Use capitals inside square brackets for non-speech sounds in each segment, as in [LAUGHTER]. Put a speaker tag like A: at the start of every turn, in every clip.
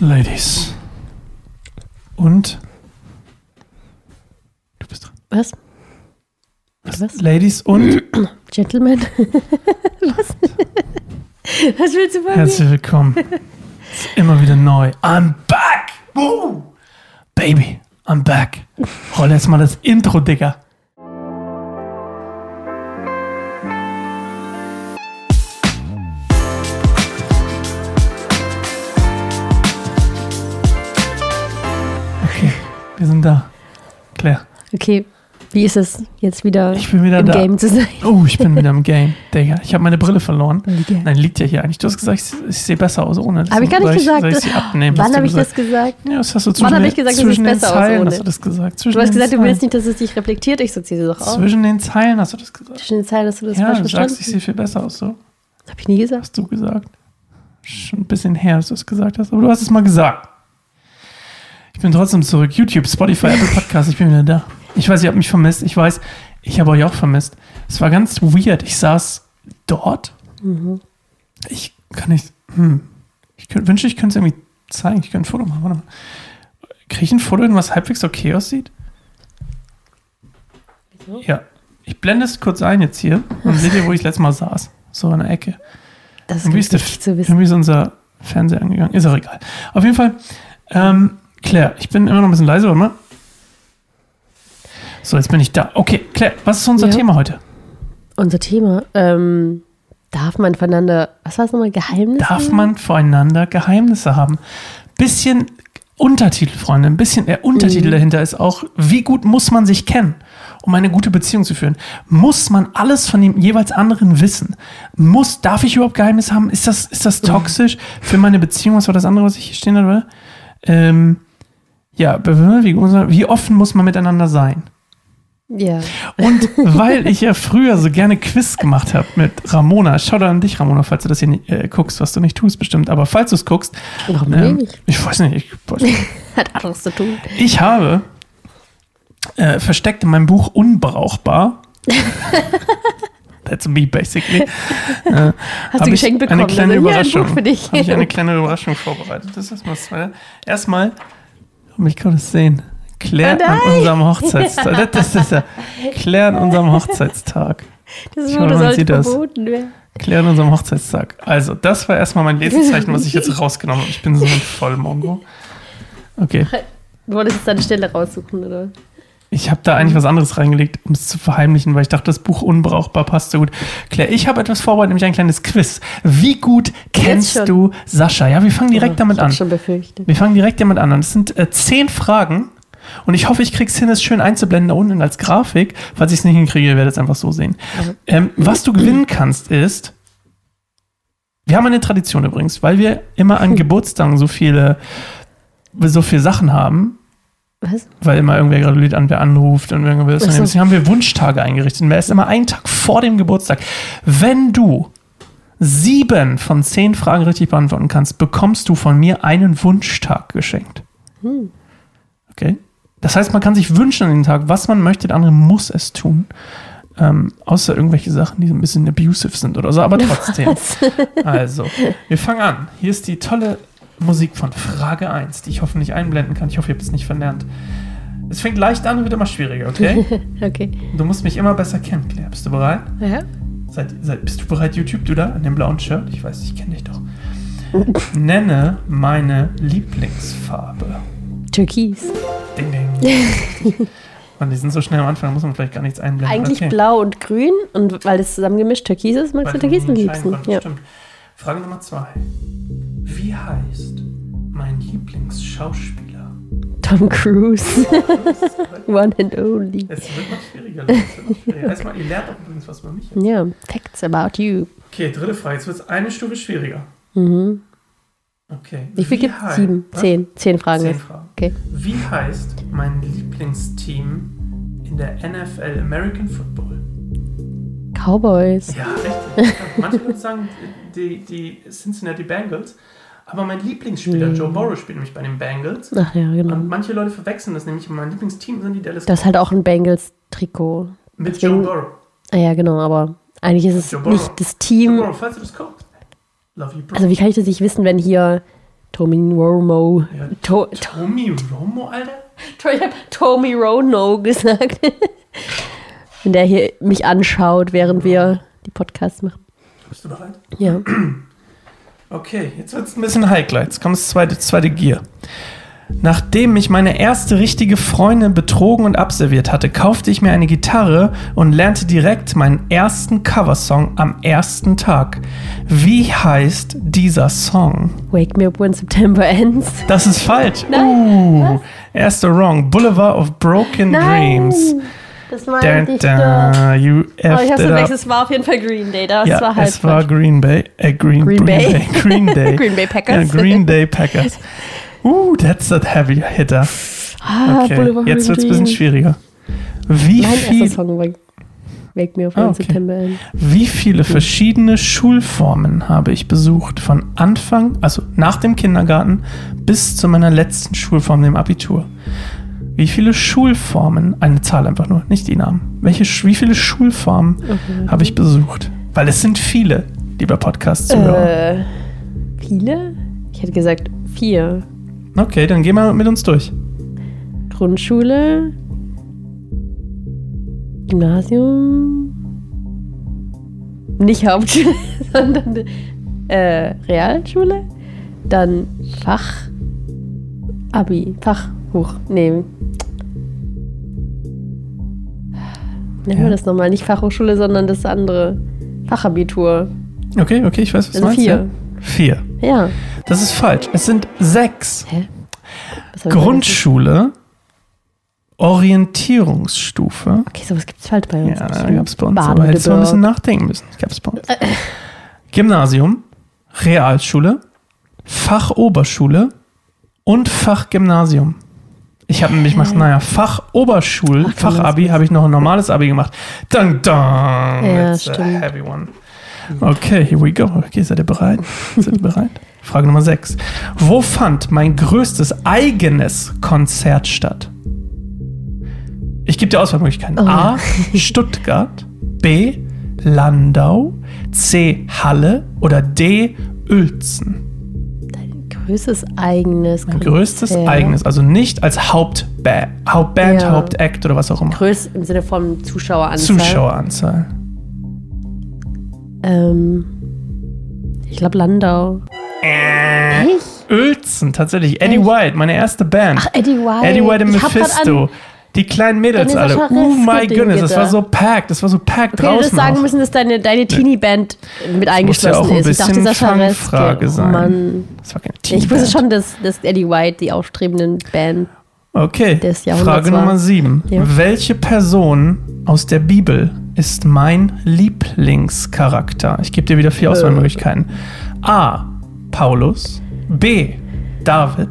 A: Ladies. Und? Du bist dran.
B: Was?
A: Was?
B: Was?
A: Ladies und [CLEARS THROAT]
B: Gentleman? [LAUGHS] Was? Was willst du von mir?
A: herzlich willkommen. Ist immer wieder neu. I'm back! Woo! Baby, I'm back. Roll jetzt mal das Intro, Digga. Da. Claire.
B: Okay, wie ist es jetzt wieder
A: Ich bin wieder
B: im
A: da.
B: Game zu sein?
A: Oh, ich bin wieder im Game. Digga, ich habe meine Brille verloren.
B: Liege.
A: Nein, liegt ja hier eigentlich. Du hast gesagt, ich, ich sehe besser aus ohne.
B: Hab ich gar nicht gesagt.
A: Ich sie abnehmen?
B: Wann
A: du
B: habe ich das gesagt?
A: Ja, das hast du
B: Wann
A: zwischen,
B: hab
A: den-
B: ich gesagt, du
A: zwischen
B: siehst
A: den
B: besser aus
A: Zeilen
B: ohne?
A: hast du das gesagt. Zwischen
B: Du hast gesagt, du willst nicht, dass es dich reflektiert. Ich so, sie doch auf.
A: Zwischen den Zeilen hast du das gesagt.
B: Zwischen den Zeilen hast du das
A: ja, du sagst, ich sehe viel besser aus. So
B: Hab ich nie gesagt.
A: hast du gesagt. Schon ein bisschen her, dass du es gesagt hast. Aber du hast es mal gesagt. Ich bin trotzdem zurück. YouTube, Spotify, Apple Podcast. Ich bin wieder da. Ich weiß, ihr habt mich vermisst. Ich weiß, ich habe euch auch vermisst. Es war ganz weird. Ich saß dort.
B: Mhm.
A: Ich kann nicht. Hm. Ich könnt, wünschte, ich könnte es irgendwie zeigen. Ich könnte ein Foto machen. Warte mal. Kriege ich ein Foto, hin, was halbwegs okay aussieht?
B: Wieso?
A: Ja. Ich blende es kurz ein jetzt hier. Und seht ihr, wo ich letztes Mal saß. So in der Ecke.
B: Das ist
A: Irgendwie ist, der,
B: zu wissen.
A: irgendwie ist unser Fernseher angegangen. Ist auch egal. Auf jeden Fall, ähm, Claire, ich bin immer noch ein bisschen leise, oder? So, jetzt bin ich da. Okay, Claire, was ist unser
B: Ja.
A: Thema heute?
B: Unser Thema. Ähm, darf man voneinander, was war es nochmal, Geheimnisse?
A: Darf man voreinander Geheimnisse haben? Bisschen Untertitel, Freunde, ein bisschen der Untertitel
B: Mhm.
A: dahinter ist auch, wie gut muss man sich kennen, um eine gute Beziehung zu führen? Muss man alles von dem jeweils anderen wissen? Muss, darf ich überhaupt Geheimnisse haben? Ist das, ist das toxisch für meine Beziehung? Was war das andere, was ich hier stehen hatte? Ähm, ja, wie, offen muss man miteinander sein?
B: Ja.
A: Und [LAUGHS] weil ich ja früher so gerne Quiz gemacht habe mit Ramona, schau da an dich, Ramona, falls du das hier nicht, äh, guckst, was du nicht tust, bestimmt, aber falls du es guckst,
B: Warum
A: ähm,
B: nicht?
A: ich weiß nicht, ich, weiß nicht. [LAUGHS]
B: Hat anderes zu tun.
A: ich habe äh, versteckt in meinem Buch Unbrauchbar. [LAUGHS] That's me, basically. Äh,
B: Hast du geschenkt bekommen?
A: Eine kleine
B: Also, ein
A: Überraschung.
B: Buch für dich.
A: Habe ich eine kleine Überraschung vorbereitet. Das ist erstmal Zweite. Erstmal, um mich gerade sehen. Claire
B: Oh
A: an unserem [LAUGHS] Hochzeitstag. Das ist ja Claire an unserem Hochzeitstag.
B: Das
A: man
B: sollte
A: das.
B: verboten werden.
A: Claire an unserem Hochzeitstag. Also, das war erstmal mein Lesezeichen, was ich jetzt [LAUGHS] rausgenommen habe. Ich bin so ein Vollmongo. Okay.
B: Du wolltest jetzt deine Stelle raussuchen, oder?
A: Ich habe da eigentlich was anderes reingelegt, um es zu verheimlichen, weil ich dachte, das Buch unbrauchbar passt so gut. Claire, ich habe etwas vorbereitet, nämlich ein kleines Quiz. Wie gut kennst du Sascha? Ja, wir fangen direkt
B: Ja,
A: damit
B: ich hab's
A: an.
B: schon befürchtet.
A: Wir fangen direkt damit an. Und es sind äh, zehn Fragen. Und ich hoffe, ich krieg's hin, es schön einzublenden da unten als Grafik. Falls ich es nicht hinkriege, werdet ihr es einfach so sehen.
B: Ja.
A: Ähm, was du gewinnen kannst, ist. Wir haben eine Tradition übrigens, weil wir immer an [LAUGHS] Geburtstagen so viele, so viele Sachen haben,
B: Was?
A: weil immer irgendwer gratuliert an, wer anruft und irgendwer will das
B: Ach so.
A: Deswegen haben wir Wunschtage eingerichtet. Und wer ist immer einen Tag vor dem Geburtstag. Wenn du sieben von zehn Fragen richtig beantworten kannst, bekommst du von mir einen Wunschtag geschenkt.
B: Hm.
A: Okay? Das heißt, man kann sich wünschen an den Tag, was man möchte, der andere muss es tun. Ähm, außer irgendwelche Sachen, die so ein bisschen abusive sind oder so, aber [LAUGHS] trotzdem. Also, wir fangen an. Hier ist die tolle Musik von Frage 1, die ich hoffentlich einblenden kann. Ich hoffe, ihr habt es nicht verlernt. Es fängt leicht an und wird immer schwieriger, okay? [LAUGHS]
B: Okay.
A: Du musst mich immer besser kennen, Claire. Bist du bereit?
B: Ja.
A: Seid, seid, bist du bereit, YouTube, du da, in dem blauen Shirt? Ich weiß, ich kenne dich doch. Nenne meine Lieblingsfarbe.
B: Türkis.
A: Ding, ding. [LAUGHS] Mann, die sind so schnell am Anfang, da muss man vielleicht gar nichts einblenden.
B: Eigentlich
A: okay.
B: blau und grün. Und weil das zusammengemischt Türkis ist, magst
A: Weil
B: du Türkis am liebsten. Ja.
A: Stimmt. Frage Nummer zwei. Wie heißt mein Lieblingsschauspieler?
B: Tom Cruise. [LAUGHS] One and only.
A: Es wird noch schwieriger. Wird schwieriger. Erstmal, ihr lernt auch übrigens was über mich.
B: Ja, Facts about you.
A: Okay, dritte Frage. Jetzt wird es eine Stufe schwieriger.
B: Mhm.
A: Okay.
B: Wie viel gibt es? Sieben.
A: Was?
B: Zehn. Zehn Fragen.
A: Zehn. Fragen.
B: Okay.
A: Wie heißt mein Lieblingsteam in der NFL American Football?
B: Cowboys.
A: Ja, richtig. Manche Leute sagen die, die Cincinnati Bengals, aber mein Lieblingsspieler,
B: Mhm.
A: Joe Burrow, spielt nämlich bei den Bengals.
B: Ach ja, genau.
A: Und manche Leute verwechseln das nämlich. Mein Lieblingsteam sind die Dallas
B: Das ist halt auch ein Bengals-Trikot.
A: mit
B: deswegen-
A: Joe Burrow.
B: Ah ja, genau, aber eigentlich ist es
A: Joe Burrow.
B: nicht das
A: Joe
B: Team.
A: Burrow, falls du das guckst. Love you, bro.
B: Also wie kann ich das nicht wissen, wenn hier Tommy Romo.
A: Ja.
B: To, to,
A: Tommy Romo, Alter?
B: ich hab Tommy Rono gesagt. [LAUGHS] Wenn der hier mich anschaut, während wir die Podcasts machen.
A: Bist du bereit?
B: Ja. [CLEARS THROAT]
A: Okay, jetzt wird es ein bisschen heikler. Jetzt kommt das zweite, zweite Gier. Nachdem mich meine erste richtige Freundin betrogen und abserviert hatte, kaufte ich mir eine Gitarre und lernte direkt meinen ersten Coversong am ersten Tag. Wie heißt dieser Song?
B: Wake me up when September ends.
A: Das ist falsch.
B: Nein,
A: Uh, erster Wrong. Boulevard of Broken Dreams.
B: Das
A: Da,
B: meinte ich
A: da, you
B: Oh, ich hab's verwechselt, es war auf jeden Fall Green Day. Das
A: Ja,
B: war halt
A: es war. Green Bay. Äh, Green,
B: Green Bay.
A: Green [LAUGHS] Day.
B: Green Bay Packers.
A: Ja, Green Day Packers. Uh, that's a heavy hitter.
B: Ah,
A: Okay, jetzt
B: of
A: wird es ein bisschen schwieriger. Wie,
B: Mein
A: viel,
B: Song war Wake Me Up
A: Ah, okay.
B: September ends.
A: wie viele verschiedene Schulformen habe ich besucht? Von Anfang, also nach dem Kindergarten, bis zu meiner letzten Schulform, dem Abitur. Wie viele Schulformen, eine Zahl einfach nur, nicht die Namen. Welche, wie viele Schulformen
B: Okay.
A: habe ich besucht? Weil es sind viele, lieber Podcast-Zuhörer.
B: Äh, viele? Ich hätte gesagt vier.
A: Okay, dann geh mal mit uns durch.
B: Grundschule, Gymnasium, nicht Hauptschule, [LAUGHS] sondern äh, Realschule, dann Fach, Abi, Fach, hoch, nee. Nennen
A: Ja.
B: wir das nochmal, nicht Fachhochschule, sondern das andere, Fachabitur.
A: Okay, okay, ich weiß, was du
B: Also
A: meinst.
B: vier.
A: Ja? Vier.
B: Ja.
A: Das ist falsch. Es sind sechs.
B: Hä?
A: Grundschule, Orientierungsstufe.
B: Okay, sowas gibt es halt bei uns.
A: Ja, gab es bei uns. Aber hättest du mal ein bisschen nachdenken müssen. Gab es bei uns. [LAUGHS] Gymnasium, Realschule, Fachoberschule und Fachgymnasium. Ich habe nämlich gemacht, naja, Fachoberschul. Fachabi habe ich noch ein normales Abi gemacht. Dun, dun.
B: Ja,
A: a
B: stimmt.
A: heavy one. Okay, here we go. Okay, seid ihr bereit? [LAUGHS] seid ihr bereit? Frage Nummer 6. Wo fand mein größtes eigenes Konzert statt? Ich gebe dir Auswahlmöglichkeiten.
B: Oh.
A: A. [LAUGHS] Stuttgart. B. Landau. C. Halle. Oder D. Uelzen.
B: Größtes eigenes
A: Mein größtes eigenes. Also nicht als Hauptba Hauptband,
B: Ja.
A: Hauptakt oder was auch immer.
B: Größ im Sinne von Zuschaueranzahl.
A: Zuschaueranzahl.
B: Ähm, ich glaube Landau.
A: Äh,
B: Echt?
A: Uelzen, tatsächlich. Eddie
B: Echt?
A: White, meine erste Band.
B: Ach, Eddie White.
A: Eddie White und
B: Ich hab grad
A: Mephisto. Die kleinen Mädels alle. Oh my goodness, das war so packed. Das war so packed
B: okay, du hättest
A: draußen.
B: sagen müssen, dass deine, deine Teenie-Band mit
A: muss ja
B: eingeschlossen
A: auch ein
B: ist. Ich dachte, Sascha Reske. Oh,
A: sein.
B: Mann.
A: Das war keine
B: Ich wusste schon, dass, dass Eddie White die aufstrebenden Band.
A: Okay,
B: des Jahrhunderts
A: Frage
B: war.
A: Nummer sieben.
B: Ja.
A: Welche Person aus der Bibel ist mein Lieblingscharakter? Ich gebe dir wieder vier
B: Äh.
A: Auswahlmöglichkeiten. A. Paulus. B. David.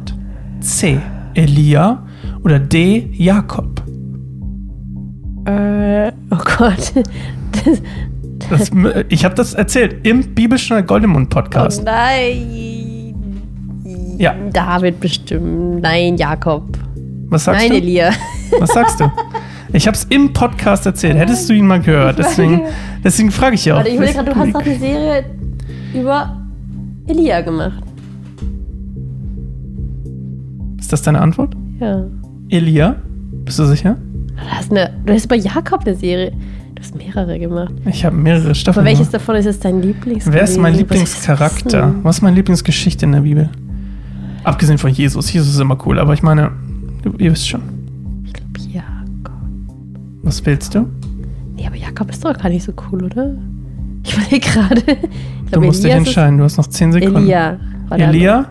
A: C. Elia. Oder D. Jakob.
B: Äh, oh Gott. Das,
A: Das, ich habe das erzählt im Bibelschneider Goldemund
B: oh
A: Podcast.
B: nein.
A: Ja.
B: David bestimmt. Nein, Jakob.
A: Was sagst
B: Nein,
A: du?
B: Elia.
A: Was sagst du? Ich habe es im Podcast erzählt. Hättest du ihn mal gehört? Deswegen, deswegen frage ich ja auch.
B: Warte, ich überlege gerade, du hast doch die Serie über Elia gemacht.
A: Ist das deine Antwort?
B: Ja.
A: Elia? Bist du sicher?
B: Du hast, eine, du hast über Jakob eine Serie. Du hast mehrere gemacht.
A: Ich habe mehrere Staffeln.
B: Aber welches davon ist jetzt dein Lieblings?
A: Wer ist mein Lieblingscharakter? Was ist meine Lieblingsgeschichte in der Bibel? Abgesehen von Jesus. Jesus ist immer cool, aber ich meine, du, ihr wisst schon.
B: Ich glaube Jakob.
A: Was willst du?
B: Nee, aber Jakob ist doch gar nicht so cool, oder? Ich [LAUGHS] überlege gerade.
A: Du musst dich
B: Elias ist-
A: entscheiden. Du hast noch 10 Sekunden.
B: Elia.
A: Elia?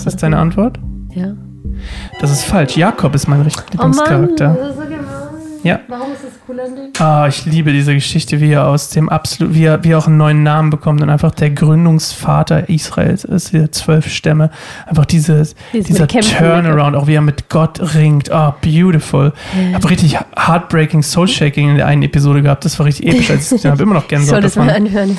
A: Ist das deine Antwort?
B: Ja.
A: Das ist falsch. Jakob ist mein richtig Lieblingscharakter.
B: das ist so gemein.
A: Ja.
B: Warum ist das cool an dir?
A: Ah, ich liebe diese Geschichte, wie er aus dem absolut, wie er, wie er auch einen neuen Namen bekommt und einfach der Gründungsvater Israels ist, die zwölf Stämme. Einfach dieses,
B: Dieses
A: dieser Turnaround, auch wie er mit Gott ringt. Ah, beautiful. Ich habe richtig heartbreaking, soul-shaking in der einen Episode gehabt. Das war richtig episch, als ich habe. Immer noch
B: Ich
A: Gänsehaut [LAUGHS]
B: soll das mal
A: davon.
B: anhören.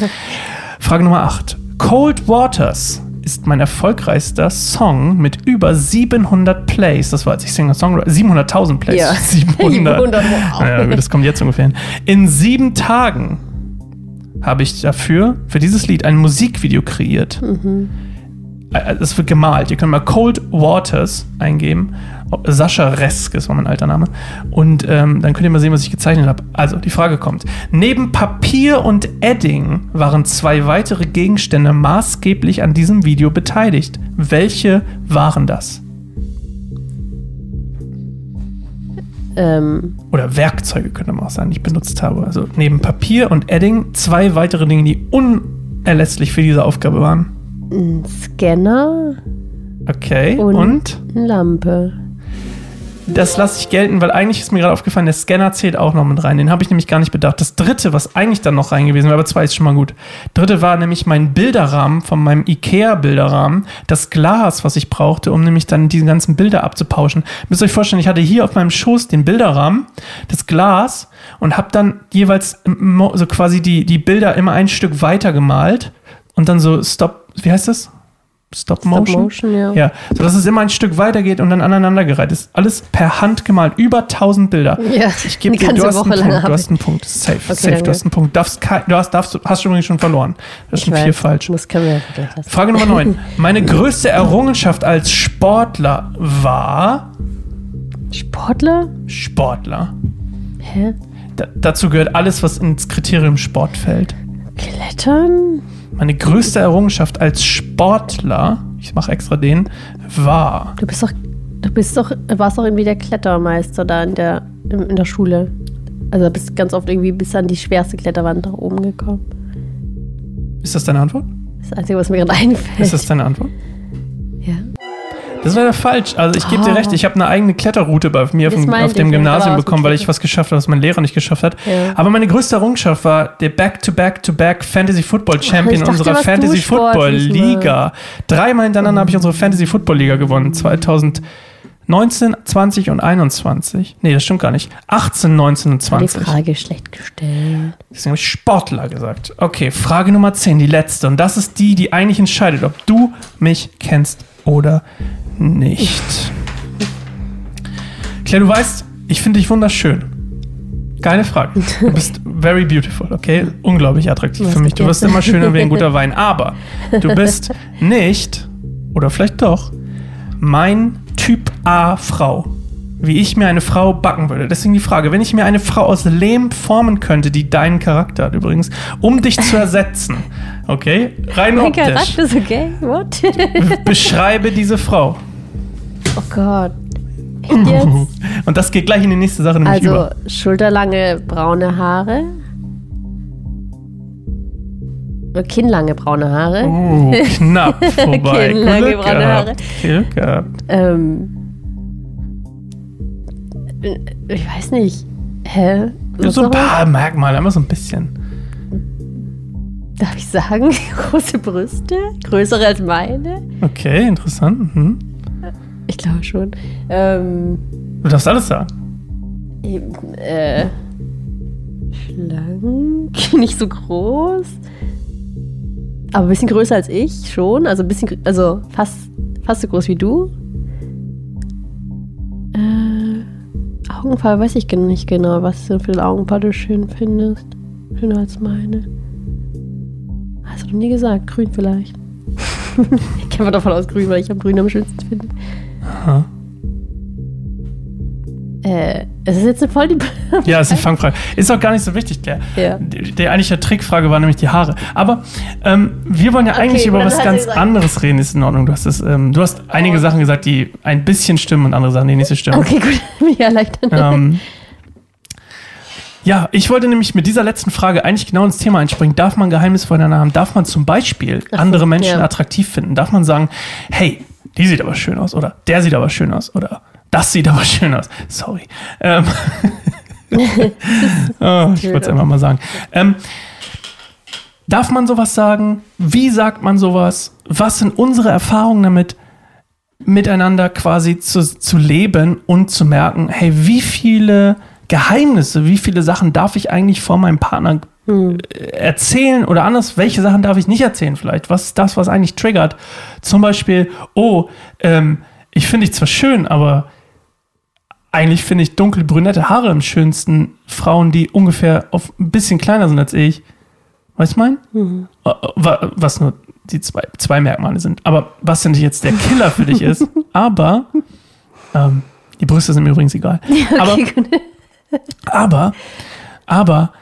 A: Frage Nummer 8. Cold Waters ist mein erfolgreichster Song mit über 700 Plays. Das war, als ich Singer-Songwriter, 700.000 Plays.
B: Ja. [LAUGHS]
A: 700.
B: 700, wow.
A: Ja, gut, das kommt jetzt ungefähr hin. In sieben Tagen habe ich dafür, für dieses Lied, ein Musikvideo kreiert. Äh, Es wird gemalt. Ihr könnt mal Cold Waters eingeben. Sascha Resk ist mein alter Name. Und ähm, dann könnt ihr mal sehen, was ich gezeichnet habe. Also, die Frage kommt. Neben Papier und Edding waren zwei weitere Gegenstände maßgeblich an diesem Video beteiligt. Welche waren das?
B: Ähm,
A: Oder Werkzeuge könnte man auch sagen, die ich benutzt habe. Also neben Papier und Edding zwei weitere Dinge, die unerlässlich für diese Aufgabe waren.
B: Ein Scanner
A: Okay.
B: und,
A: und?
B: eine Lampe.
A: Das lasse ich gelten, weil eigentlich ist mir gerade aufgefallen, der Scanner zählt auch noch mit rein. Den habe ich nämlich gar nicht bedacht. Das dritte, was eigentlich dann noch rein gewesen wäre, aber zwei ist schon mal gut. Dritte war nämlich mein Bilderrahmen von meinem IKEA-Bilderrahmen. Das Glas, was ich brauchte, um nämlich dann diese ganzen Bilder abzupauschen. Müsst ihr euch vorstellen, ich hatte hier auf meinem Schoß den Bilderrahmen, das Glas und habe dann jeweils so quasi die, die Bilder immer ein Stück weiter gemalt und dann so Stop, wie heißt das? Stop Motion?
B: Stop Motion, ja.
A: Ja, sodass es immer ein Stück weitergeht und dann aneinandergereiht ist. Alles per Hand gemalt, über 1000 Bilder.
B: Ja,
A: Ich gebe dir, du hast,
B: Woche
A: einen
B: lang
A: Punkt, du hast einen Punkt. Safe,
B: Okay,
A: safe,
B: danke.
A: du hast einen Punkt. Darfst, du hast, darfst, hast du übrigens schon verloren. Das ist schon vier falsch.
B: Muss.
A: Frage Nummer 9. [LAUGHS] Meine größte Errungenschaft als Sportler war
B: Sportler?
A: Sportler.
B: Hä?
A: Da, dazu gehört alles, was ins Kriterium Sport fällt.
B: Klettern?
A: Meine größte Errungenschaft als Sportler, ich mache extra den, war
B: Du bist doch, du bist doch, warst doch irgendwie der Klettermeister da in der, in, in der Schule. Also bist ganz oft irgendwie bis an die schwerste Kletterwand nach oben gekommen.
A: Ist das deine Antwort?
B: Das Einzige, was mir gerade einfällt.
A: Ist das deine Antwort?
B: ja.
A: Das ist leider falsch. Also ich gebe dir
B: Ah.
A: recht, ich habe eine eigene Kletterroute bei mir auf auf dem
B: ja.
A: Gymnasium bekommen, weil ich was geschafft habe, was mein Lehrer nicht geschafft hat.
B: Ja.
A: Aber meine größte Errungenschaft war der Back-to-Back-to-Back Fantasy Football Champion
B: dachte,
A: unserer Fantasy Football Liga. Dreimal hintereinander habe ich unsere Fantasy Football Liga gewonnen. 2019, 20 und 21. Nee, das stimmt gar nicht. 18, 19 und
B: Die
A: 20.
B: Frage schlecht gestellt.
A: Deswegen habe ich Sportler gesagt. Okay, Frage Nummer 10, die letzte. Und das ist die, die eigentlich entscheidet, ob du mich kennst oder nicht. Claire, du weißt, ich finde dich wunderschön. Keine Frage. Du [LAUGHS] bist very beautiful, okay? Unglaublich attraktiv für mich. Du wirst immer schöner wie ein guter [LAUGHS] Wein. Aber du bist nicht, oder vielleicht doch, mein Typ A Frau. Wie ich mir eine Frau backen würde. Deswegen die Frage, wenn ich mir eine Frau aus Lehm formen könnte, die deinen Charakter hat übrigens, um dich zu ersetzen, okay? Rein
B: Mein
A: optisch.
B: Charakter ist okay. What? [LAUGHS]
A: Beschreibe diese Frau.
B: oh Gott. [LAUGHS]
A: Und das geht gleich in die nächste Sache nämlich
B: Also
A: über.
B: schulterlange braune Haare. Kinnlange braune Haare.
A: Uh, knapp [LAUGHS] vorbei.
B: Kinnlange
A: Glück
B: braune Haare.
A: gehabt. Glück gehabt.
B: Ähm, ich weiß nicht. Hä? Was
A: So ein paar Merkmale, immer so ein bisschen.
B: Darf ich sagen? [LAUGHS] Große Brüste? Größere als meine?
A: Okay, interessant. Mhm.
B: Ich glaube schon. Ähm,
A: Du darfst alles sagen.
B: eben, äh, schlank, [LAUGHS] nicht so groß. Aber ein bisschen größer als ich schon. Also ein bisschen, also fast, fast so groß wie du. Äh, Augenfarbe weiß ich nicht genau, was du für eine Augenfarbe du schön findest. Schöner als meine. Noch nie gesagt, grün vielleicht. [LAUGHS] ich gehe mal davon aus, grün, weil ich am grün am schönsten finde.
A: Aha.
B: Äh, es ist jetzt eine voll die.
A: Ja, ist eine Fangfrage. Ist auch gar nicht so wichtig, Claire.
B: Ja.
A: Die, die eigentliche Trickfrage war nämlich die Haare. Aber ähm, wir wollen ja
B: Okay,
A: eigentlich über was ganz anderes reden. Ist in Ordnung. Du hast, es, ähm, du hast einige Sachen gesagt, die ein bisschen stimmen und andere Sachen, die nicht so stimmen.
B: Okay, gut, [LAUGHS] mich erleichtern.
A: Ähm, ja, ich wollte nämlich mit dieser letzten Frage eigentlich genau ins Thema einspringen. Darf man Geheimnis voneinander haben? Darf man zum Beispiel
B: so,
A: andere Menschen
B: ja.
A: attraktiv finden? Darf man sagen, hey, die sieht aber schön aus oder der sieht aber schön aus oder das sieht aber schön aus. Sorry. Ähm, [LAUGHS] oh, ich wollte es einfach mal sagen. Ähm, darf man sowas sagen? Wie sagt man sowas? Was sind unsere Erfahrungen damit? miteinander quasi zu, zu leben und zu merken, hey, wie viele Geheimnisse, wie viele Sachen darf ich eigentlich vor meinem Partner äh, erzählen oder anders, welche Sachen darf ich nicht erzählen vielleicht? Was ist das, was eigentlich triggert? Zum Beispiel, oh, ähm, ich finde dich zwar schön, aber eigentlich finde ich dunkelbrünette Haare am schönsten. Frauen, die ungefähr auf ein bisschen kleiner sind als ich. Weißt du mein? Mhm. Was nur die zwei, zwei Merkmale sind. Aber was denn nicht jetzt der Killer für dich ist, [LAUGHS] aber ähm, die Brüste sind mir übrigens egal. Okay, aber, aber, aber,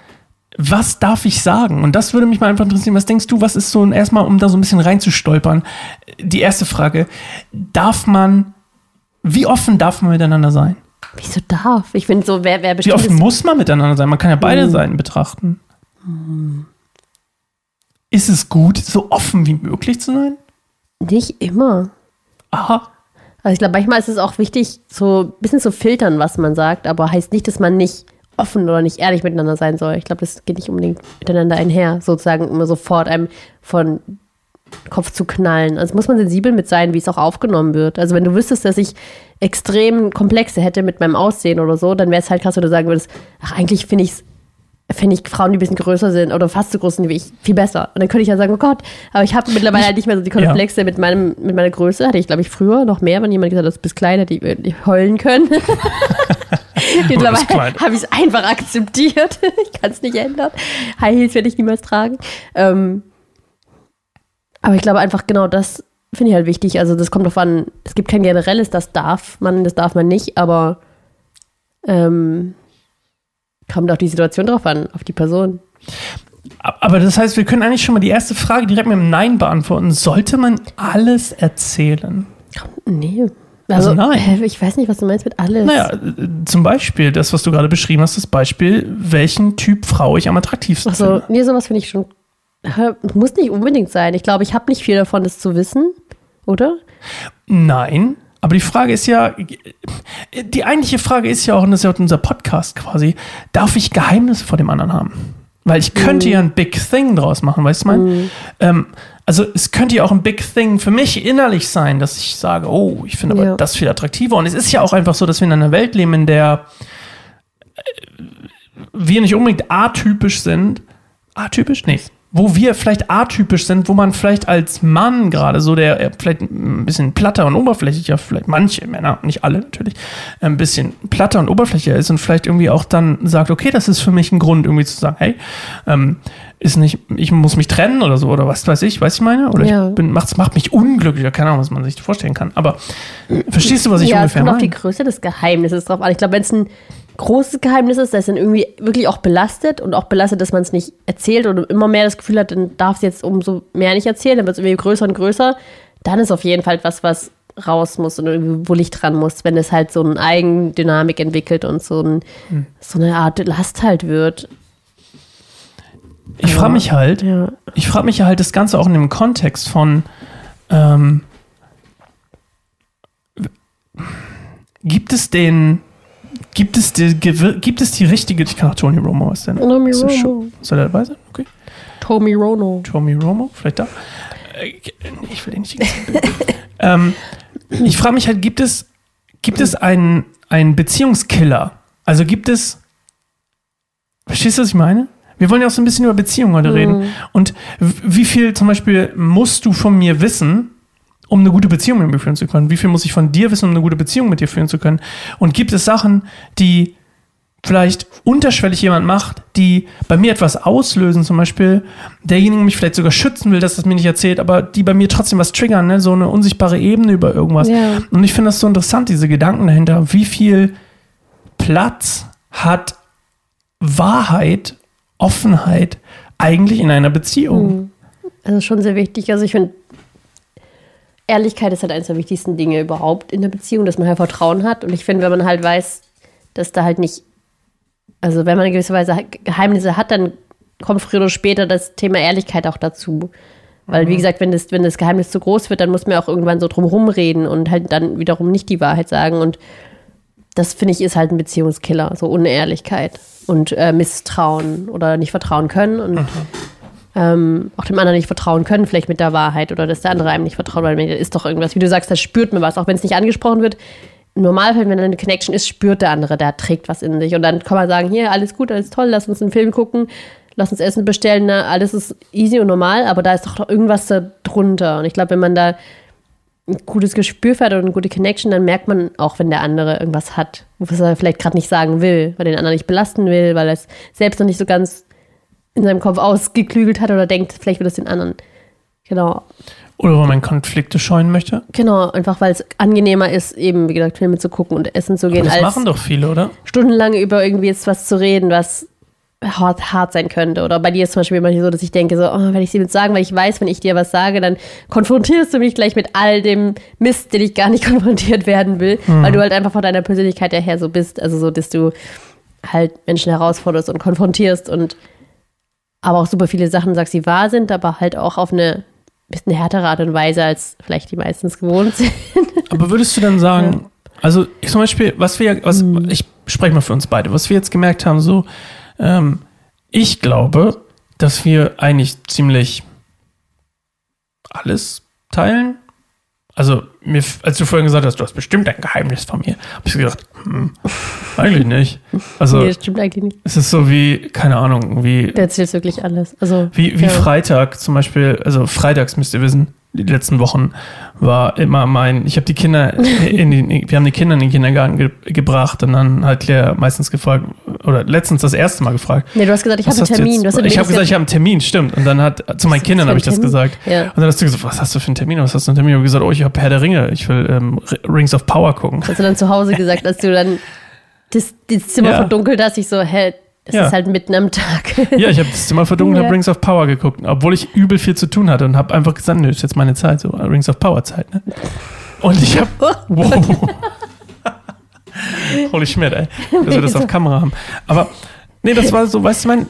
A: was darf ich sagen? Und das würde mich mal einfach interessieren. Was denkst du, was ist so erstmal, um da so ein bisschen reinzustolpern? Die erste Frage: Darf man, wie offen darf man miteinander sein?
B: Wieso darf? Ich finde so, wer, wer
A: bestimmt. Wie offen muss man miteinander sein? Man kann ja beide hm. Seiten betrachten. Hm. Ist es gut, so offen wie möglich zu sein?
B: Nicht immer.
A: Aha.
B: Also ich glaube, manchmal ist es auch wichtig, so ein bisschen zu filtern, was man sagt, aber heißt nicht, dass man nicht offen oder nicht ehrlich miteinander sein soll. Ich glaube, das geht nicht unbedingt miteinander einher, sozusagen immer sofort einem von Kopf zu knallen. Also muss man sensibel mit sein, wie es auch aufgenommen wird. Also wenn du wüsstest, dass ich extrem Komplexe hätte mit meinem Aussehen oder so, dann wäre es halt krass, wenn du sagen würdest, ach, eigentlich finde ich es finde ich Frauen, die ein bisschen größer sind oder fast so groß sind wie ich, viel besser. Und dann könnte ich ja sagen, oh Gott, aber ich habe mittlerweile halt nicht mehr so die Komplexe ja. mit, meinem, mit meiner Größe. Hatte ich, glaube ich, früher noch mehr, wenn jemand gesagt hat, du bist kleiner, die, die heulen können. [LAUGHS] [LAUGHS] mittlerweile habe ich es einfach akzeptiert. [LAUGHS] ich kann es nicht ändern. High Heels werde ich niemals tragen. Ähm, aber ich glaube einfach genau das finde ich halt wichtig. Also das kommt darauf an, es gibt kein generelles, das darf man, das darf man nicht, aber ähm, kommt auch die Situation drauf an, auf die Person.
A: Aber das heißt, wir können eigentlich schon mal die erste Frage direkt mit einem Nein beantworten. Sollte man alles erzählen?
B: Nee. Also, also nein. Ich weiß nicht, was du meinst mit alles.
A: Naja, zum Beispiel das, was du gerade beschrieben hast, das Beispiel, welchen Typ Frau ich am attraktivsten
B: Ach finde. Nee, sowas finde ich schon. Muss nicht unbedingt sein. Ich glaube, ich habe nicht viel davon, das zu wissen, oder?
A: Nein, aber die Frage ist ja, die eigentliche Frage ist ja auch, und das ist ja unser Podcast quasi, darf ich Geheimnisse vor dem anderen haben? Weil ich könnte mm. ja ein Big Thing draus machen, weißt du mein? Mm. Ähm, also es könnte ja auch ein Big Thing für mich innerlich sein, dass ich sage, oh, ich finde aber ja. das viel attraktiver. Und es ist ja auch einfach so, dass wir in einer Welt leben, in der äh, wir nicht unbedingt atypisch sind. Atypisch? Nee wo wir vielleicht atypisch sind, wo man vielleicht als Mann gerade so, der äh, vielleicht ein bisschen platter und oberflächlicher, vielleicht manche Männer, nicht alle natürlich, ein bisschen platter und oberflächlicher ist und vielleicht irgendwie auch dann sagt, okay, das ist für mich ein Grund, irgendwie zu sagen, hey, ähm, ist nicht, ich muss mich trennen oder so, oder was weiß ich, weiß ich meine? Oder ja. ich bin, macht's, macht mich unglücklicher, keine Ahnung, was man sich vorstellen kann. Aber verstehst du, was ich
B: ja,
A: ungefähr
B: meine? Ja, es kommt auf die Größe des Geheimnisses drauf an. Ich glaube, wenn es ein großes Geheimnis ist, das dann irgendwie wirklich auch belastet und auch belastet, dass man es nicht erzählt und immer mehr das Gefühl hat, dann darf es jetzt umso mehr nicht erzählen, dann wird es irgendwie größer und größer, dann ist auf jeden Fall etwas, was raus muss und irgendwie wo Licht dran muss, wenn es halt so eine Eigendynamik entwickelt und so, ein, hm. so eine Art Last halt wird.
A: Ich frage mich halt, ja. ich frage mich halt das Ganze auch in dem Kontext von ähm, gibt es den Gibt es, die, gibt es die richtige, ich kann auch Tony Romo was denn? Tommy Romo. Soll er dabei sein? Okay.
B: Tommy Romo.
A: Tommy Romo, vielleicht da. Äh, ich will den nicht [LAUGHS] ähm, Ich frage mich halt, gibt es, gibt es einen, einen Beziehungskiller? Also gibt es, verstehst du, was ich meine? Wir wollen ja auch so ein bisschen über Beziehungen heute reden. Mhm. Und wie viel zum Beispiel musst du von mir wissen, um eine gute Beziehung mit mir führen zu können? Wie viel muss ich von dir wissen, um eine gute Beziehung mit dir führen zu können? Und gibt es Sachen, die vielleicht unterschwellig jemand macht, die bei mir etwas auslösen, zum Beispiel derjenige mich vielleicht sogar schützen will, dass das mir nicht erzählt, aber die bei mir trotzdem was triggern, ne? so eine unsichtbare Ebene über irgendwas. Ja. Und ich finde das so interessant, diese Gedanken dahinter, wie viel Platz hat Wahrheit, Offenheit eigentlich in einer Beziehung?
B: Hm. Also schon sehr wichtig. Also ich finde, Ehrlichkeit ist halt eines der wichtigsten Dinge überhaupt in der Beziehung, dass man halt Vertrauen hat. Und ich finde, wenn man halt weiß, dass da halt nicht, also wenn man in gewisser Weise Geheimnisse hat, dann kommt früher oder später das Thema Ehrlichkeit auch dazu. Weil, wie mhm. gesagt, wenn das, wenn das Geheimnis zu groß wird, dann muss man auch irgendwann so drum rumreden und halt dann wiederum nicht die Wahrheit sagen. Und das, finde ich, ist halt ein Beziehungskiller, so Unehrlichkeit und äh, Misstrauen oder nicht vertrauen können. Und mhm ähm, auch dem anderen nicht vertrauen können, vielleicht mit der Wahrheit oder dass der andere einem nicht vertraut, weil da ist doch irgendwas, wie du sagst, da spürt man was, auch wenn es nicht angesprochen wird. Im Normalfall, wenn eine Connection ist, spürt der andere, der trägt was in sich. Und dann kann man sagen, hier, alles gut, alles toll, lass uns einen Film gucken, lass uns Essen bestellen, na, alles ist easy und normal, aber da ist doch irgendwas da drunter. Und ich glaube, wenn man da ein gutes Gespür fährt oder eine gute Connection, dann merkt man auch, wenn der andere irgendwas hat, was er vielleicht gerade nicht sagen will, weil den anderen nicht belasten will, weil er es selbst noch nicht so ganz in seinem Kopf ausgeklügelt hat oder denkt, vielleicht wird es den anderen. Genau.
A: Oder weil man Konflikte scheuen möchte.
B: Genau, einfach weil es angenehmer ist, eben, wie gesagt, Filme zu gucken und essen zu gehen,
A: Aber das machen doch viele, oder?
B: stundenlang über irgendwie jetzt was zu reden, was hart, hart sein könnte. Oder bei dir ist zum Beispiel immer so, dass ich denke, so, oh, wenn ich sie mit sagen, weil ich weiß, wenn ich dir was sage, dann konfrontierst du mich gleich mit all dem Mist, den ich gar nicht [LAUGHS] konfrontiert werden will, weil du halt einfach von deiner Persönlichkeit her so bist. Also so, dass du halt Menschen herausforderst und konfrontierst und aber auch super viele Sachen sagst, die wahr sind, aber halt auch auf eine bisschen härtere Art und Weise, als vielleicht die meistens gewohnt sind.
A: Aber würdest du dann sagen, also ich zum Beispiel, was wir, was, ich spreche mal für uns beide, was wir jetzt gemerkt haben, so, ähm, ich glaube, dass wir eigentlich ziemlich alles teilen. Also, mir, als du vorhin gesagt hast, du hast bestimmt ein Geheimnis von mir, habe ich gedacht, hm, eigentlich nicht. Also,
B: nee, das stimmt eigentlich nicht.
A: es ist so wie, keine Ahnung, wie,
B: Du erzählst wirklich alles. Also,
A: wie, wie
B: ja.
A: Freitag zum Beispiel, also freitags müsst ihr wissen, die letzten Wochen war immer mein, ich habe die Kinder in den, wir haben die Kinder in den Kindergarten ge gebracht und dann hat Claire meistens gefragt, oder letztens das erste Mal gefragt.
B: Nee, du hast gesagt, ich habe einen Termin.
A: jetzt-
B: Du hast
A: ich habe gesagt, ich habe einen Termin, stimmt. Und dann hat zu meinen Kindern habe ich das gesagt.
B: Ja.
A: Und dann hast du gesagt, was hast du für einen Termin? Was hast du für einen Termin? Ich habe gesagt, oh, ich habe Herr der Ringe. Ich will ähm, Rings of Power gucken.
B: Hast du dann zu Hause gesagt, als du dann [LAUGHS] das, das Zimmer
A: Ja.
B: verdunkelt hast, ich so, hä, es
A: Ja.
B: ist halt mitten am Tag.
A: Ja, ich habe das Zimmer verdunkelt und
B: Ja.
A: habe Rings of Power geguckt, obwohl ich übel viel zu tun hatte und habe einfach gesagt, nö, ist jetzt meine Zeit, so Rings of Power Zeit, ne? Und ich habe, wow. [LAUGHS] Holy Schmidt, ey, dass wir das auf Kamera haben. Aber, nee, das war so, weißt du, mein,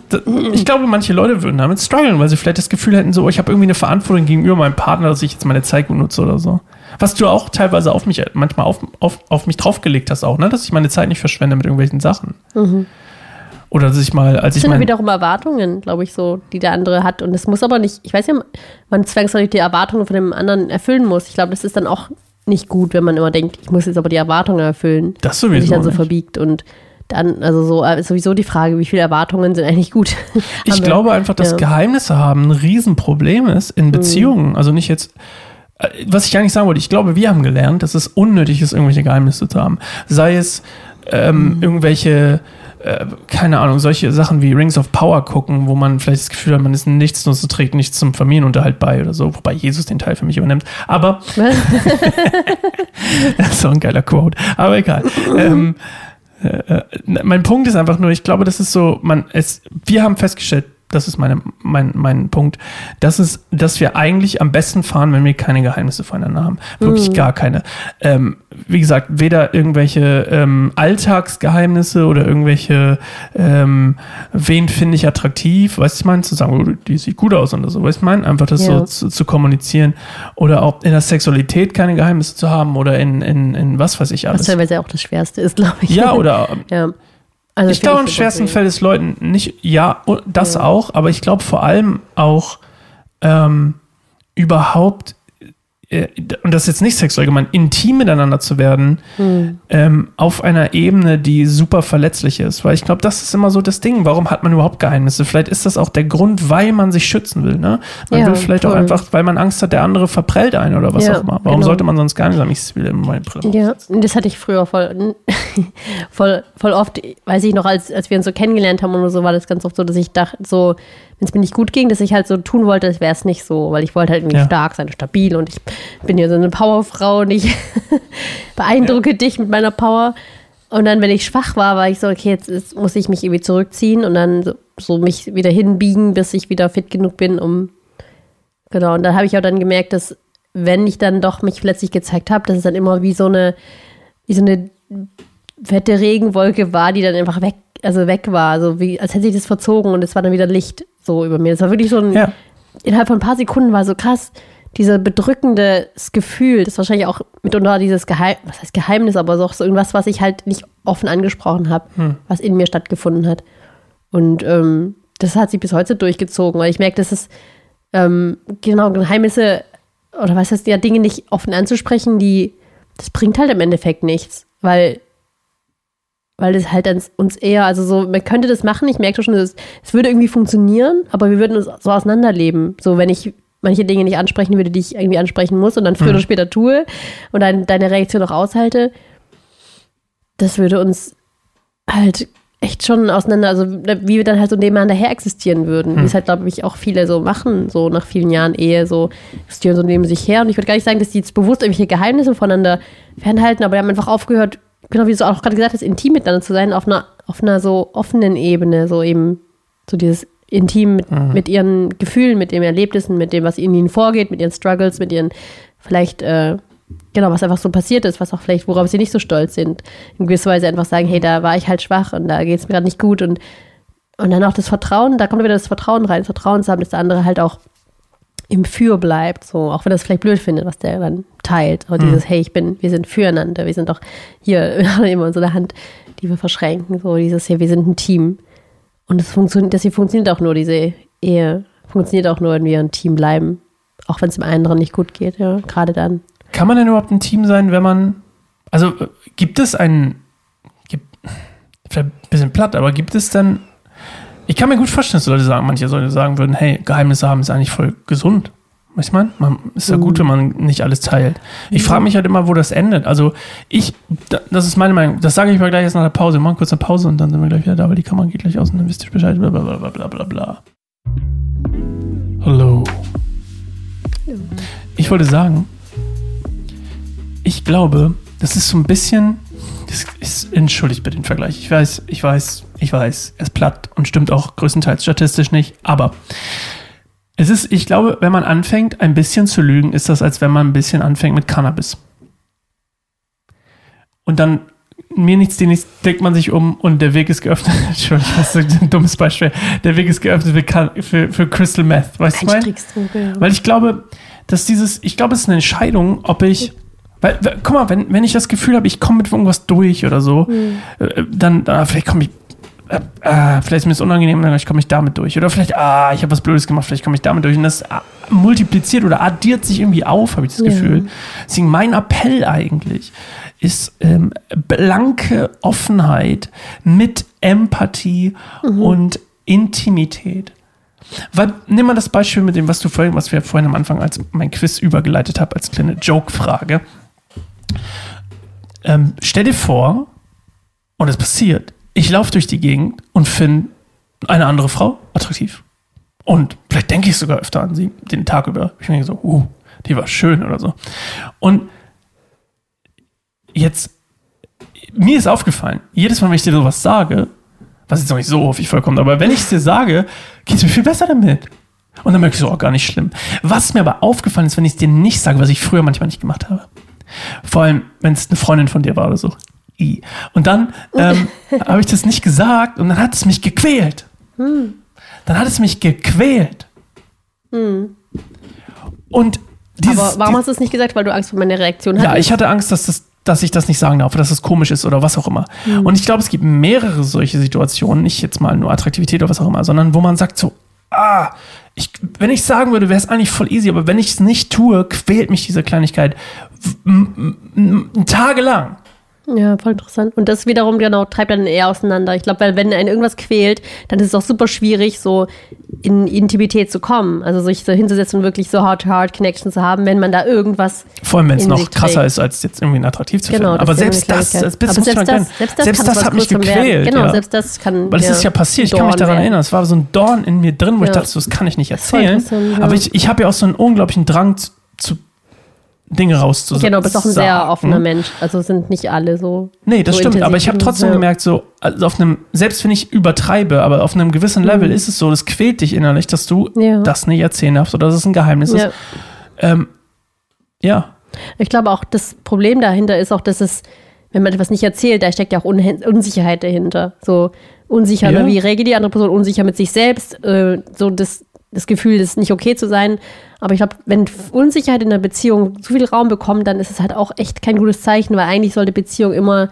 A: ich glaube, manche Leute würden damit strugglen, weil sie vielleicht das Gefühl hätten, so, oh, ich habe irgendwie eine Verantwortung gegenüber meinem Partner, dass ich jetzt meine Zeit gut nutze oder so. Was du auch teilweise auf mich, manchmal auf, auf, auf mich draufgelegt hast auch, ne? Dass ich meine Zeit nicht verschwende mit irgendwelchen Sachen. Oder dass ich mal, als
B: Das
A: ich
B: sind
A: mein,
B: wiederum Erwartungen, glaube ich, so, die der andere hat. Und es muss aber nicht, ich weiß ja, man zwangsläufig die Erwartungen von dem anderen erfüllen muss. Ich glaube, das ist dann auch nicht gut, wenn man immer denkt, ich muss jetzt aber die Erwartungen erfüllen.
A: Das
B: und sich
A: sowieso
B: dann so
A: nicht.
B: verbiegt. Und dann, also so, äh, ist sowieso die Frage, wie viele Erwartungen sind eigentlich gut. [LAUGHS]
A: Ich
B: wir-
A: glaube einfach, dass
B: ja. Mhm.
A: Geheimnisse haben ein Riesenproblem ist in Beziehungen. Also nicht jetzt, äh, was ich gar nicht sagen wollte, ich glaube, wir haben gelernt, dass es unnötig ist, irgendwelche Geheimnisse zu haben. Sei es ähm,
B: Mhm.
A: irgendwelche, äh, keine Ahnung, solche Sachen wie Rings of Power gucken, wo man vielleicht das Gefühl hat, man ist nichts, nur trägt nichts zum Familienunterhalt bei oder so, wobei Jesus den Teil für mich übernimmt. Aber Das [LAUGHS] ist [LAUGHS] so ein geiler Quote. Aber egal. ähm, äh, äh, mein Punkt ist einfach nur, ich glaube, das ist so, man, es, wir haben festgestellt, das ist meine, mein, mein Punkt, dass, es, dass wir eigentlich am besten fahren, wenn wir keine Geheimnisse voneinander haben. Wirklich gar keine. Ähm, wie gesagt, weder irgendwelche ähm, Alltagsgeheimnisse oder irgendwelche, ähm, wen finde ich attraktiv, weißt du, ich meine, zu sagen, oh, die sieht gut aus oder so, weißt du, ich meine, einfach das
B: Ja.
A: so zu, zu kommunizieren oder auch in der Sexualität keine Geheimnisse zu haben oder in, in, in was weiß ich
B: Was
A: alles.
B: teilweise auch das Schwerste ist, glaube ich.
A: Ja, oder [LAUGHS]
B: ja. Also
A: ich glaube,
B: das
A: schwersten fällt es Leuten nicht, ja, das
B: Ja.
A: auch, aber ich glaube vor allem auch ähm, überhaupt, und das ist jetzt nicht sexuell gemeint, intim miteinander zu werden,
B: Hm.
A: ähm, auf einer Ebene, die super verletzlich ist. Weil ich glaube, das ist immer so das Ding. Warum hat man überhaupt Geheimnisse? Vielleicht ist das auch der Grund, weil man sich schützen will. Ne? Man
B: Ja,
A: will vielleicht auch
B: voll.
A: einfach, weil man Angst hat, der andere verprellt einen oder was
B: Ja,
A: auch immer. Warum
B: genau.
A: sollte man sonst gar nicht sagen, ich will immer meine Brille
B: Ja, das hatte ich früher voll, [LAUGHS] voll, voll oft, weiß ich noch, als, als wir uns so kennengelernt haben und so, war das ganz oft so, dass ich dachte, so, wenn es mir nicht gut ging, dass ich halt so tun wollte, als wäre es nicht so, weil ich wollte halt irgendwie
A: Ja.
B: stark sein, stabil und ich bin ja so eine Powerfrau und ich [LAUGHS] beeindrucke dich mit meiner Power. Und dann, wenn ich schwach war, war ich so, okay, jetzt, jetzt muss ich mich irgendwie zurückziehen und dann so, so mich wieder hinbiegen, bis ich wieder fit genug bin, um Genau, und dann habe ich auch dann gemerkt, dass wenn ich dann doch mich plötzlich gezeigt habe, dass es dann immer wie so eine, wie so eine fette Regenwolke war, die dann einfach weg, also weg war, so wie, als hätte sich das verzogen und es war dann wieder Licht so über mir. Das war wirklich so ein,
A: Ja.
B: innerhalb von ein paar Sekunden war so krass, dieser bedrückende Gefühl, das wahrscheinlich auch mitunter dieses Geheim, was heißt Geheimnis, aber so auch so irgendwas, was ich halt nicht offen angesprochen habe, was in mir stattgefunden hat. Und ähm, das hat sich bis heute durchgezogen, weil ich merke, dass es ähm, genau Geheimnisse oder was heißt ja Dinge nicht offen anzusprechen, die das bringt halt im Endeffekt nichts, weil weil das halt uns eher, also so, man könnte das machen, ich merke schon, es würde irgendwie funktionieren, aber wir würden uns so auseinanderleben. So, wenn ich manche Dinge nicht ansprechen würde, die ich irgendwie ansprechen muss und dann früher oder später tue und dann deine Reaktion auch aushalte, das würde uns halt echt schon auseinander, also wie wir dann halt so nebeneinander her existieren würden. Hm. Wie es halt, glaube ich, auch viele so machen, so nach vielen Jahren Ehe, so existieren so neben sich her. Und ich würde gar nicht sagen, dass die jetzt bewusst irgendwelche Geheimnisse voneinander fernhalten, aber die haben einfach aufgehört, genau wie du auch gerade gesagt hast, intim miteinander zu sein, auf einer, auf einer so offenen Ebene, so eben so dieses intim mit, mhm. mit ihren Gefühlen, mit ihren Erlebnissen, mit dem, was in ihnen vorgeht, mit ihren Struggles, mit ihren vielleicht äh, genau, was einfach so passiert ist, was auch vielleicht, worauf sie nicht so stolz sind. In gewisser Weise einfach sagen, hey, da war ich halt schwach und da geht es mir gerade nicht gut und, und dann auch das Vertrauen, da kommt wieder das Vertrauen rein, das Vertrauen zu haben, dass der andere halt auch im Für bleibt, so, auch wenn er es vielleicht blöd findet, was der dann teilt. Aber mhm. dieses, hey, ich bin, wir sind füreinander, wir sind doch hier, [LAUGHS] wir haben immer unsere Hand, die wir verschränken, so dieses, hey, wir sind ein Team. Und es funktioniert, das hier funktioniert auch nur, diese Ehe funktioniert auch nur, wenn wir ein Team bleiben. Auch wenn es dem anderen nicht gut geht, ja, gerade dann.
A: Kann man denn überhaupt ein Team sein, wenn man. Also gibt es ein. Gibt, vielleicht ein bisschen platt, aber gibt es denn. Ich kann mir gut vorstellen, dass Leute sagen, manche Leute sagen würden, hey, Geheimnisse haben ist eigentlich voll gesund. Weißt du, man? man ist ja gut, wenn man nicht alles teilt. Ich frage mich halt immer, wo das endet. Also ich, das ist meine Meinung, das sage ich mal gleich jetzt nach der Pause. Wir machen kurz eine Pause und dann sind wir gleich wieder da, weil die Kamera geht gleich aus und dann wisst ihr Bescheid. Blablabla. Bla, bla, bla, Hallo. Ich wollte sagen, ich glaube, das ist so ein bisschen. Das ist, entschuldigt bitte den Vergleich. Ich weiß, ich weiß, ich weiß, er ist platt und stimmt auch größtenteils statistisch nicht. Aber es ist, ich glaube, wenn man anfängt, ein bisschen zu lügen, ist das, als wenn man ein bisschen anfängt mit Cannabis. Und dann mir nichts, dir nichts, denkt man sich um und der Weg ist geöffnet. [LAUGHS] Entschuldigung, das ist ein dummes Beispiel. Der Weg ist geöffnet für, für, für Crystal Meth. Weißt du, mein? Weil ich glaube, dass dieses, ich glaube, es ist eine Entscheidung, ob ich weil, guck mal, wenn, wenn ich das Gefühl habe, ich komme mit irgendwas durch oder so, mhm. äh, dann, äh, vielleicht komme ich, äh, äh, vielleicht ist mir das unangenehm, dann komme ich damit durch. Oder vielleicht, ah, ich habe was Blödes gemacht, vielleicht komme ich damit durch. Und das äh, multipliziert oder addiert sich irgendwie auf, habe ich das ja. Gefühl. Deswegen mein Appell eigentlich ist ähm, blanke Offenheit mit Empathie mhm. und Intimität. Weil, nimm mal das Beispiel mit dem, was du vorhin, was wir vorhin am Anfang als mein Quiz übergeleitet haben, als kleine Joke-Frage. Ähm, stell dir vor, und es passiert, ich laufe durch die Gegend und finde eine andere Frau attraktiv. Und vielleicht denke ich sogar öfter an sie den Tag über. Ich denke so, uh, die war schön oder so. Und jetzt, mir ist aufgefallen, jedes Mal, wenn ich dir sowas sage, was jetzt noch nicht so häufig vorkommt, aber wenn ich es dir sage, geht es mir viel besser damit. Und dann merke ich so, oh, gar nicht schlimm. Was mir aber aufgefallen ist, wenn ich es dir nicht sage, was ich früher manchmal nicht gemacht habe. Vor allem, wenn es eine Freundin von dir war oder so. I. Und dann ähm, [LAUGHS] habe ich das nicht gesagt und dann hat es mich gequält. Hm. Dann hat es mich gequält. Hm. Und
B: dieses, Aber warum hast du es nicht gesagt? Weil du Angst vor meiner Reaktion hattest?
A: Ja, ich hatte Angst, dass, das, dass ich das nicht sagen darf, dass es komisch ist oder was auch immer. Hm. Und ich glaube, es gibt mehrere solche Situationen, nicht jetzt mal nur Attraktivität oder was auch immer, sondern wo man sagt so, ah, ich, wenn ich sagen würde, wäre es eigentlich voll easy, aber wenn ich es nicht tue, quält mich diese Kleinigkeit tagelang.
B: Ja, voll interessant. Und das wiederum genau treibt dann eher auseinander. Ich glaube, weil wenn einen irgendwas quält, dann ist es auch super schwierig, so in Intimität zu kommen. Also sich so hinzusetzen und wirklich so Heart-to-Heart-Connection zu haben, wenn man da irgendwas.
A: Vor allem, wenn es noch krasser ist, als jetzt irgendwie attraktiv zu genau, finden. Aber selbst das, das, das, selbst das, selbst das, selbst das hat mich gequält.
B: Genau, ja. selbst das kann.
A: Weil es ist ja passiert, ich kann mich daran werden. erinnern. Es war so ein Dorn in mir drin, wo ja. ich dachte, so, das kann ich nicht erzählen. Ja. Aber ich, ich habe ja auch so einen unglaublichen Drang zu, zu Dinge rauszusagen.
B: Genau, du bist auch ein sehr offener Mensch. Also sind nicht alle so.
A: Nee, das
B: so
A: stimmt. Aber ich habe trotzdem ja. gemerkt, so, also auf einem, selbst wenn ich übertreibe, aber auf einem gewissen Level mhm. ist es so, das quält dich innerlich, dass du ja. das nicht erzählen darfst oder dass es ein Geheimnis ja. ist. Ähm, ja.
B: Ich glaube auch, das Problem dahinter ist auch, dass es, wenn man etwas nicht erzählt, da steckt ja auch Un Unsicherheit dahinter. So unsicher, ja. wie reagiert die andere Person, unsicher mit sich selbst, äh, so das, das Gefühl, das nicht okay zu sein. Aber ich glaube, wenn Unsicherheit in der Beziehung zu viel Raum bekommt, dann ist es halt auch echt kein gutes Zeichen, weil eigentlich sollte Beziehung immer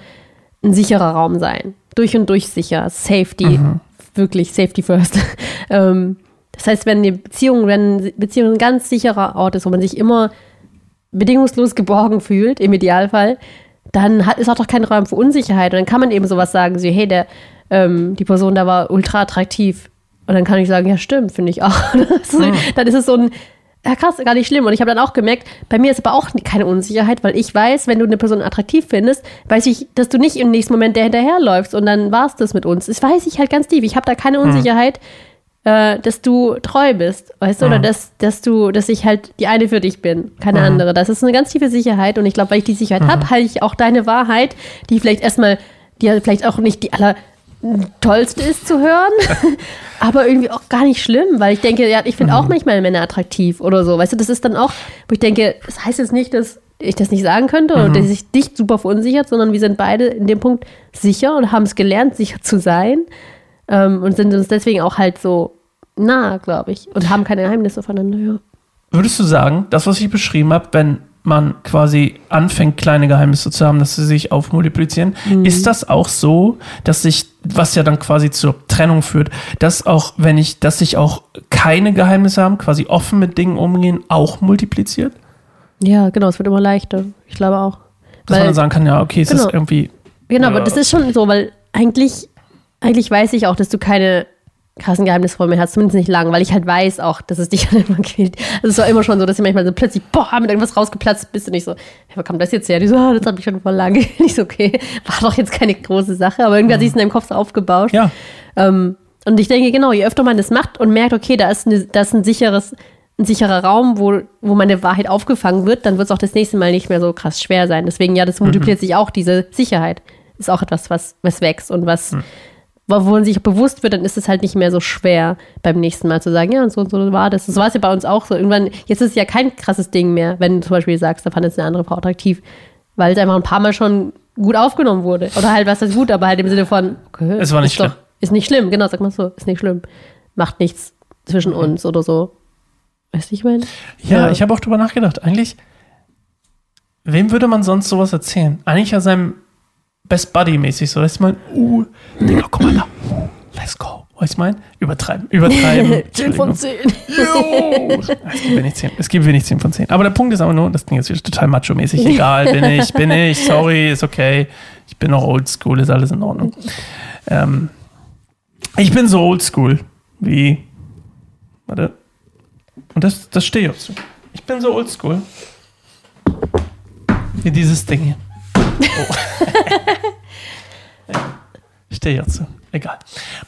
B: ein sicherer Raum sein. Durch und durch sicher. Safety. Mhm. Wirklich Safety first. [LAUGHS] ähm, das heißt, wenn die Beziehung, wenn Beziehung ein ganz sicherer Ort ist, wo man sich immer bedingungslos geborgen fühlt, im Idealfall, dann hat, ist auch doch kein Raum für Unsicherheit. Und dann kann man eben sowas sagen, so, hey, der, ähm, die Person da war ultra attraktiv. Und dann kann ich sagen, ja, stimmt, finde ich auch. [LAUGHS] hm. Dann ist es so ein, ja krass, gar nicht schlimm. Und ich habe dann auch gemerkt, bei mir ist aber auch keine Unsicherheit, weil ich weiß, wenn du eine Person attraktiv findest, weiß ich, dass du nicht im nächsten Moment der hinterherläufst und dann war es das mit uns. Das weiß ich halt ganz tief. Ich habe da keine Unsicherheit, äh, dass du treu bist, weißt du, oder
A: Mhm.
B: dass, dass du, dass ich halt die eine für dich bin, keine
A: Mhm.
B: andere. Das ist eine ganz tiefe Sicherheit und ich glaube, weil ich die Sicherheit
A: Mhm.
B: habe, halte ich auch deine Wahrheit, die vielleicht erstmal, die ja vielleicht auch nicht die aller tollste ist zu hören, [LAUGHS] aber irgendwie auch gar nicht schlimm, weil ich denke, ja, ich finde
A: Mhm.
B: auch manchmal Männer attraktiv oder so. Weißt du, das ist dann auch, wo ich denke, das heißt jetzt nicht, dass ich das nicht sagen könnte
A: Mhm.
B: oder dass ich dich super verunsichert, sondern wir sind beide in dem Punkt sicher und haben es gelernt, sicher zu sein ähm, und sind uns deswegen auch halt so nah, glaube ich, und haben keine Geheimnisse voneinander. Ja.
A: Würdest du sagen, das, was ich beschrieben habe, wenn man quasi anfängt, kleine Geheimnisse zu haben, dass sie sich aufmultiplizieren, ist das auch so, dass sich, was ja dann quasi zur Trennung führt, dass auch, wenn ich, dass sich auch keine Geheimnisse haben, quasi offen mit Dingen umgehen, auch multipliziert?
B: ja, genau, es wird immer leichter. Ich glaube auch.
A: Dass man
B: Weil-
A: dann sagen kann, ja, okay, es
B: Genau.
A: ist irgendwie.
B: Genau, aber
A: Äh.
B: das ist schon so, weil eigentlich, eigentlich weiß ich auch, dass du keine krassen Geheimnisse vor mir hast, zumindest nicht lang, weil ich halt weiß auch, dass es dich dann [LAUGHS] immer quält. Also es war immer schon so, dass ich manchmal so plötzlich, boah, mit irgendwas rausgeplatzt bist und ich so, hey, wo kam das jetzt her? Die so, ah, das hat mich schon voll lange. [LAUGHS] Ich so, okay, war doch jetzt keine große Sache, aber irgendwie hat sich in deinem Kopf so aufgebauscht.
A: Ja,
B: Ähm, und ich denke, genau, je öfter man das macht und merkt, okay, da ist, eine, da ist ein sicheres, ein sicherer Raum, wo, wo meine Wahrheit aufgefangen wird, dann wird es auch das nächste Mal nicht mehr so krass schwer sein. Deswegen, ja, das multipliert sich auch, diese Sicherheit. Ist auch etwas, was, was wächst und was, wo wo man sich bewusst wird, dann ist es halt nicht mehr so schwer, beim nächsten Mal zu sagen, ja, und so und so war das. So war es ja bei uns auch so. Irgendwann, jetzt ist es ja kein krasses Ding mehr, wenn du zum Beispiel sagst, da fand es eine andere Frau attraktiv, weil es einfach ein paar Mal schon gut aufgenommen wurde. Oder halt, was ist gut, aber halt im Sinne von, okay,
A: Es war nicht
B: ist doch-
A: schlimm.
B: Ist nicht schlimm, genau, sag mal so, ist nicht schlimm. Macht nichts zwischen uns oder so. Weißt du, ich meine?
A: ja,
B: Ja.
A: ich habe auch drüber nachgedacht. Eigentlich, wem würde man sonst sowas erzählen? Eigentlich ja seinem Best Buddy mäßig, so, weißt du, mein, uh, Digga, guck mal da, let's go. Weißt du, mein? Übertreiben, übertreiben. [LAUGHS]
B: 10 von 10.
A: Jo. Es gibt wenig 10. Es gibt wenig 10 von 10. Aber der Punkt ist aber nur, das Ding ist total macho-mäßig. Egal, bin ich, bin [LAUGHS] ich, sorry, ist okay. Ich bin noch oldschool, ist alles in Ordnung. Ähm, ich bin so oldschool wie. Warte. Und das, das stehe ich auch zu. Ich bin so oldschool. Wie dieses Ding hier. Oh. [LAUGHS] Stehe zu. Egal.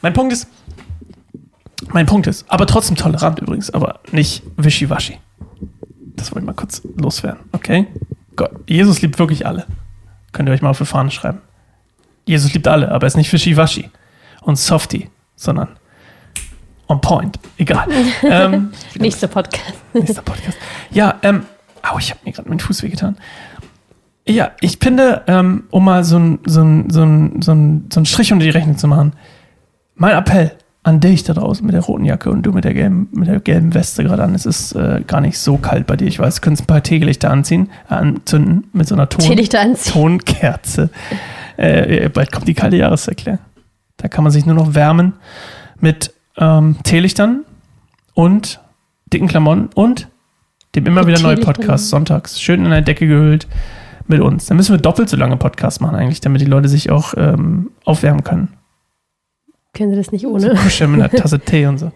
A: Mein Punkt ist, mein Punkt ist, aber trotzdem tolerant übrigens, aber nicht wischiwaschi. Das wollte ich mal kurz loswerden, okay? Gott, Jesus liebt wirklich alle. Könnt ihr euch mal auf die Fahne schreiben. Jesus liebt alle, aber er ist nicht wischiwaschi und softy, sondern on point. Egal. [LAUGHS] ähm,
B: Nächster Podcast.
A: nächster Podcast. Ja, ähm, au, ich habe mir gerade meinen Fuß wehgetan. Ja, ich finde, ähm, um mal so einen so ein, so ein, so ein, so ein Strich unter die Rechnung zu machen, mein Appell an dich da draußen mit der roten Jacke und du mit der gelben, mit der gelben Weste gerade an. Es ist äh, gar nicht so kalt bei dir. Ich weiß, du könntest ein paar Teelichter anziehen, äh, anzünden mit so einer Ton. Tonkerze. Äh, bald kommt die kalte Jahreszeit, klar. Da kann man sich nur noch wärmen mit ähm, Teelichtern und dicken Klamotten und dem immer
B: Mit
A: wieder neue
B: Teelichtern.
A: Podcast sonntags. Schön in der Decke gehüllt mit uns. Dann müssen wir doppelt so lange Podcast machen eigentlich, damit die Leute sich auch ähm, aufwärmen können.
B: Kennen Sie das nicht
A: So
B: ohne?
A: kuscheln mit einer Tasse [LAUGHS] Tee und so.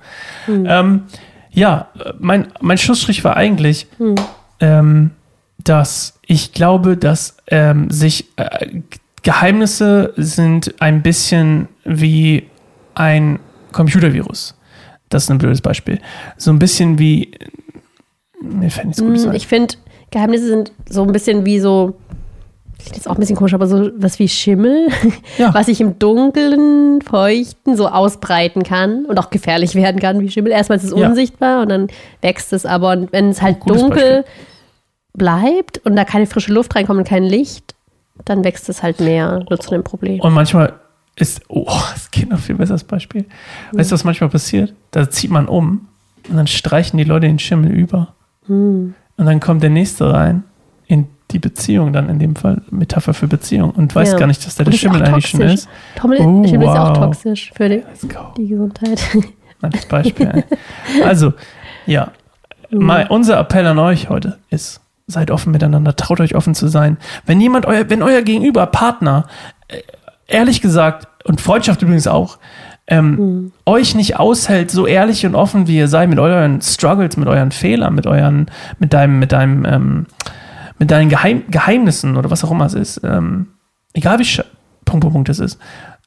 B: Hm.
A: Ähm, ja, äh, mein, mein Schlussstrich war eigentlich,
B: Hm.
A: ähm, dass ich glaube, dass ähm, sich äh, Geheimnisse sind ein bisschen wie ein Computervirus. Das ist ein blödes Beispiel. So ein bisschen wie. Mir fällt nichts Gutes
B: Hm,
A: ein.
B: Ich finde, Geheimnisse sind so ein bisschen wie so, klingt jetzt auch ein bisschen komisch, aber so was wie Schimmel, [LAUGHS]
A: Ja.
B: was sich im Dunkeln, Feuchten so ausbreiten kann und auch gefährlich werden kann wie Schimmel. Erstmal ist es
A: Ja.
B: unsichtbar und dann wächst es aber. Und wenn es halt dunkel bleibt und da keine frische Luft reinkommt und kein Licht, dann wächst es halt mehr. Wird zu einem Problem.
A: Und manchmal ist. Oh, es geht noch viel besser, das Beispiel. Weißt du, was manchmal passiert? Da zieht man um und dann streichen die Leute den Schimmel über.
B: Hm.
A: Und dann kommt der nächste rein in die Beziehung, dann in dem Fall Metapher für Beziehung und weiß
B: Ja.
A: gar nicht, dass der der
B: ist
A: Schimmel eigentlich schon ist.
B: Tommel,
A: Oh,
B: Schimmel ist ja auch
A: wow.
B: toxisch für die, die Gesundheit. [LAUGHS]
A: Nettes Beispiel. [LAUGHS] also, ja. Mein, unser Appell an euch heute ist, seid offen miteinander, traut euch offen zu sein. Wenn jemand, euer, wenn euer Gegenüber, Partner, äh, ehrlich gesagt, und Freundschaft übrigens auch, ähm, euch nicht aushält, so ehrlich und offen wie ihr seid, mit euren Struggles, mit euren Fehlern, mit euren, mit deinem, mit deinem, ähm, mit deinen Geheim Geheimnissen oder was auch immer es ist, ähm, egal wie Punkt, Punkt, Punkt es ist,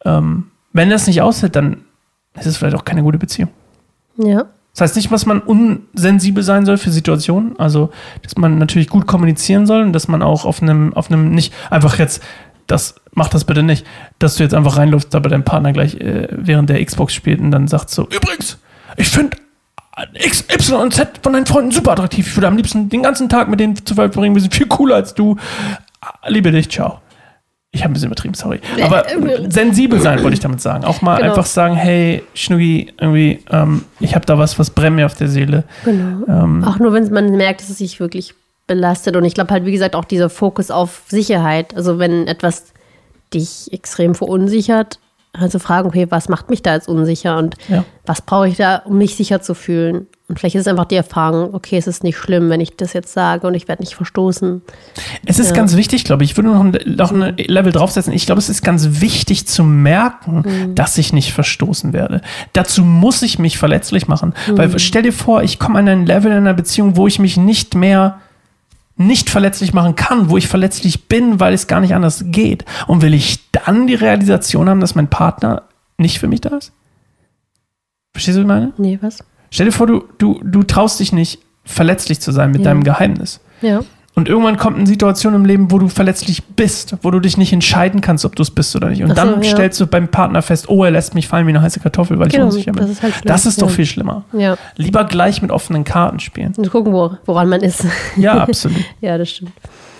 A: ähm, wenn das nicht aushält, dann ist es vielleicht auch keine gute Beziehung.
B: Ja.
A: Das heißt nicht, dass man unsensibel sein soll für Situationen, also dass man natürlich gut kommunizieren soll und dass man auch auf einem, auf einem nicht einfach jetzt, das mach das bitte nicht, dass du jetzt einfach reinläufst, da bei deinem Partner gleich äh, während der Xbox spielt und dann sagt so, übrigens, ich finde X, Y und Z von deinen Freunden super attraktiv. Ich würde am liebsten den ganzen Tag mit denen zu verbringen. Wir sind viel cooler als du. Liebe dich, ciao. Ich habe ein bisschen übertrieben, sorry. Aber sensibel sein, wollte ich damit sagen. Auch mal
B: Genau.
A: einfach sagen, hey, Schnuggi, irgendwie, ähm, ich habe da was, was brennt mir auf der Seele.
B: Genau.
A: Ähm,
B: Auch nur, wenn man merkt, dass es sich wirklich belastet. Und ich glaube halt, wie gesagt, auch dieser Fokus auf Sicherheit. Also wenn etwas dich extrem verunsichert, also fragen, okay, was macht mich da jetzt unsicher und
A: Ja.
B: was brauche ich da, um mich sicher zu fühlen? Und vielleicht ist es einfach die Erfahrung, okay, es ist nicht schlimm, wenn ich das jetzt sage und ich werde nicht verstoßen.
A: Es ist
B: Ja.
A: ganz wichtig, glaube ich. Ich würde noch ein, noch ein Level draufsetzen. Ich glaube, es ist ganz wichtig zu merken,
B: Mhm.
A: dass ich nicht verstoßen werde. Dazu muss ich mich verletzlich machen.
B: Mhm.
A: Weil stell dir vor, ich komme an ein Level in einer Beziehung, wo ich mich nicht mehr nicht verletzlich machen kann, wo ich verletzlich bin, weil es gar nicht anders geht. Und will ich dann die Realisation haben, dass mein Partner nicht für mich da ist? Verstehst du, was ich meine?
B: Nee, was?
A: Stell dir vor, du, du, du traust dich nicht, verletzlich zu sein mit
B: Ja.
A: deinem Geheimnis.
B: Ja.
A: Und irgendwann kommt eine Situation im Leben, wo du verletzlich bist, wo du dich nicht entscheiden kannst, ob du es bist oder nicht. Und
B: so,
A: dann
B: ja.
A: stellst du beim Partner fest, oh, er lässt mich fallen wie eine heiße Kartoffel, weil ich
B: Genau,
A: unsicher bin.
B: das ist halt
A: das ist doch viel schlimmer.
B: Ja.
A: Lieber gleich mit offenen Karten spielen.
B: Und gucken, wo, woran man ist.
A: Ja, absolut. [LAUGHS]
B: ja, das stimmt.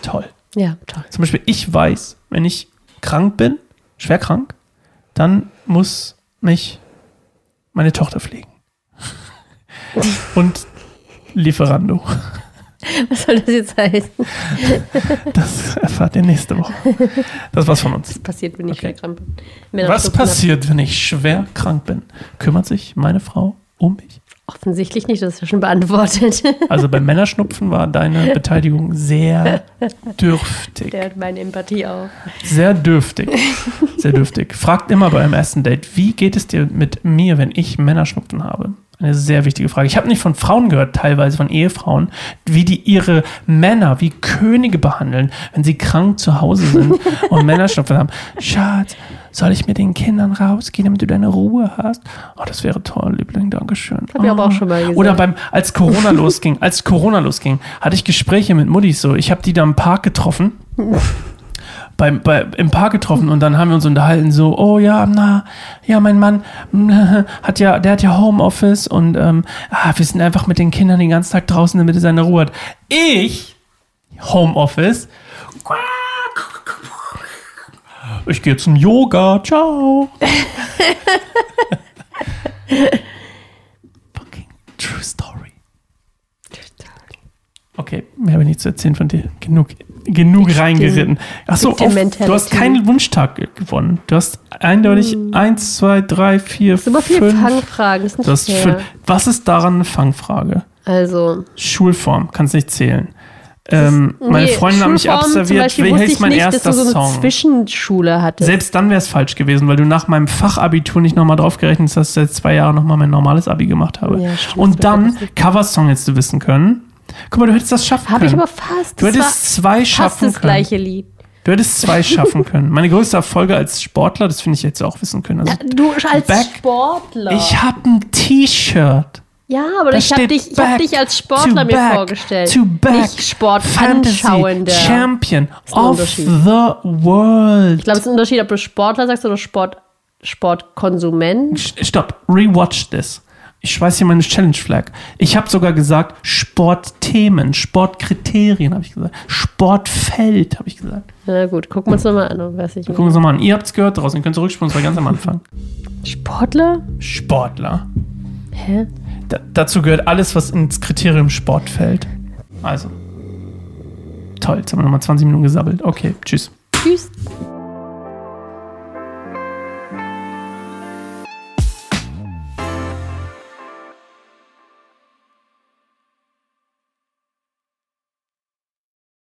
A: Toll.
B: Ja, toll.
A: Zum Beispiel, ich weiß, wenn ich krank bin, schwer krank, dann muss mich meine Tochter pflegen. [LAUGHS] Und Lieferando. [LAUGHS]
B: Was soll das jetzt heißen? [LAUGHS]
A: Das erfahrt ihr nächste Woche. Das war's von uns.
B: Was passiert, wenn ich
A: Okay.
B: schwer krank bin?
A: Was
B: Männerschnupfen
A: passiert, wenn ich schwer krank bin? Kümmert sich meine Frau um mich?
B: Offensichtlich nicht, das ist ja schon beantwortet. [LAUGHS]
A: Also beim Männerschnupfen war deine Beteiligung sehr dürftig.
B: Der hat meine Empathie auch.
A: Sehr dürftig. Sehr dürftig. Fragt immer bei einem ersten Date, wie geht es dir mit mir, wenn ich Männerschnupfen habe? Eine sehr wichtige Frage. Ich habe nicht von Frauen gehört, teilweise von Ehefrauen, wie die ihre Männer wie Könige behandeln, wenn sie krank zu Hause sind [LAUGHS] und Männerschnupfen haben. Schatz, soll ich mit den Kindern rausgehen, damit du deine Ruhe hast? Oh, das wäre toll, Liebling, Dankeschön.
B: Hab ich aber
A: Oh.
B: auch schon mal gesagt.
A: Oder beim, als Corona losging, als Corona losging, hatte ich Gespräche mit Muttis so. Ich habe die da im Park getroffen. Beim, bei, im Park getroffen und dann haben wir uns unterhalten so, oh ja, na, ja, mein Mann [LAUGHS] hat ja, der hat ja Homeoffice und ähm, ah, wir sind einfach mit den Kindern den ganzen Tag draußen, damit er seine Ruhe hat. Ich, Homeoffice, ich gehe zum Yoga, ciao. [LAUGHS] Fucking true story. Okay, mehr habe ich nicht zu erzählen von dir. Genug, genug reingeritten. Achso, auf, du hast keinen Wunsch-Tag ge- gewonnen. Du hast eindeutig eins, zwei, drei, vier,
B: Das sind immer viele
A: fünf.
B: Fangfragen. Das ist nicht fair.
A: fünf. Was ist daran eine Fangfrage?
B: Also,
A: Schulform, kannst nicht zählen. Ähm, meine
B: nee,
A: Freundin hat mich
B: wusste
A: hieß
B: ich
A: mein
B: nicht,
A: erster
B: dass du so eine
A: Song?
B: Zwischenschule hattest.
A: Selbst dann wäre es falsch gewesen, weil du nach meinem Fachabitur nicht nochmal draufgerechnet hast, dass ich seit zwei Jahren nochmal mein normales Abi gemacht habe.
B: Ja, stimmt,
A: Und
B: das
A: dann
B: das
A: Coversong hättest du wissen können. Guck mal, du hättest das schaffen
B: Habe ich
A: können.
B: aber fast.
A: du
B: Das
A: hättest zwei
B: fast
A: schaffen
B: das
A: können.
B: gleiche Lied.
A: Du hättest zwei [LAUGHS] schaffen können. Meine größte Erfolge als Sportler, das finde ich jetzt auch wissen können. Also,
B: Du als
A: Back-
B: Sportler.
A: ich habe ein T-Shirt.
B: ja, aber
A: Da
B: ich habe dich, ich hab dich als Sportler mir
A: back
B: vorgestellt.
A: To back.
B: Nicht
A: Fantasy
B: Sportanschauender.
A: Champion of the world.
B: Ich glaube, es ist ein Unterschied, ob du Sportler sagst oder Sport, Sportkonsument.
A: Stopp, rewatch this. Ich schweiß hier meine Challenge Flag. Ich habe sogar gesagt Sportthemen, Sportkriterien habe ich gesagt, Sportfeld habe ich gesagt.
B: Na gut, gucken wir uns nochmal an. Weiß ich
A: Gucken wir uns nochmal an. Ihr habt es gehört draußen, ihr könnt zurückspulen, das war ganz am Anfang.
B: Sportler?
A: Sportler.
B: Hä?
A: Da, dazu gehört alles, was ins Kriterium Sport fällt. Also. Toll, jetzt haben wir nochmal 20 Minuten gesabbelt. Okay, tschüss.
B: Tschüss.